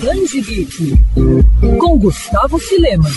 Geek, com Gustavo Filema.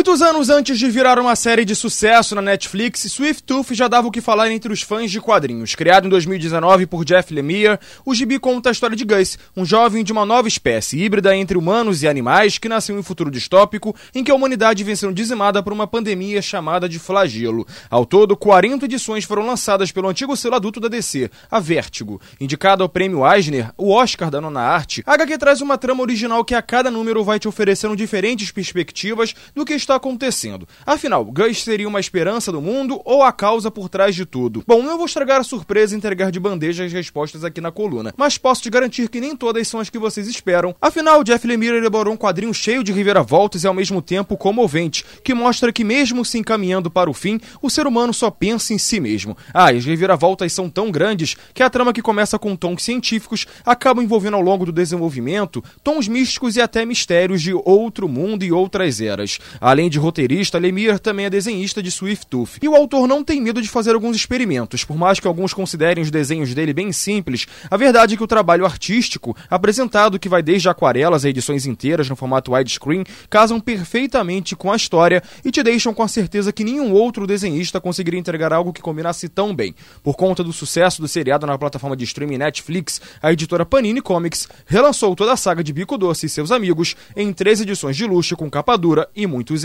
Muitos anos antes de virar uma série de sucesso na Netflix, Swift Tooth já dava o que falar entre os fãs de quadrinhos. Criado em 2019 por Jeff Lemire, o gibi conta a história de Gus, um jovem de uma nova espécie, híbrida entre humanos e animais, que nasceu em um futuro distópico em que a humanidade vem sendo dizimada por uma pandemia chamada de flagelo. Ao todo, 40 edições foram lançadas pelo antigo selo adulto da DC, a Vertigo. Indicado ao prêmio Eisner, o Oscar da nona arte, a HQ traz uma trama original que a cada número vai te oferecendo diferentes perspectivas do que está acontecendo. Afinal, Gus seria uma esperança do mundo ou a causa por trás de tudo? Bom, não vou estragar a surpresa e entregar de bandeja as respostas aqui na coluna, mas posso te garantir que nem todas são as que vocês esperam. Afinal, Jeff Lemire elaborou um quadrinho cheio de reviravoltas e ao mesmo tempo comovente, que mostra que mesmo se encaminhando para o fim, o ser humano só pensa em si mesmo. Ah, e as reviravoltas são tão grandes que a trama que começa com tons científicos acaba envolvendo ao longo do desenvolvimento tons místicos e até mistérios de outro mundo e outras eras. Além de roteirista, Lemire também é desenhista de Swift Tooth. E o autor não tem medo de fazer alguns experimentos. Por mais que alguns considerem os desenhos dele bem simples, a verdade é que o trabalho artístico, apresentado que vai desde aquarelas a edições inteiras no formato widescreen, casam perfeitamente com a história e te deixam com a certeza que nenhum outro desenhista conseguiria entregar algo que combinasse tão bem. Por conta do sucesso do seriado na plataforma de streaming Netflix, a editora Panini Comics relançou toda a saga de Bico Doce e seus amigos em três edições de luxo com capa dura e muitos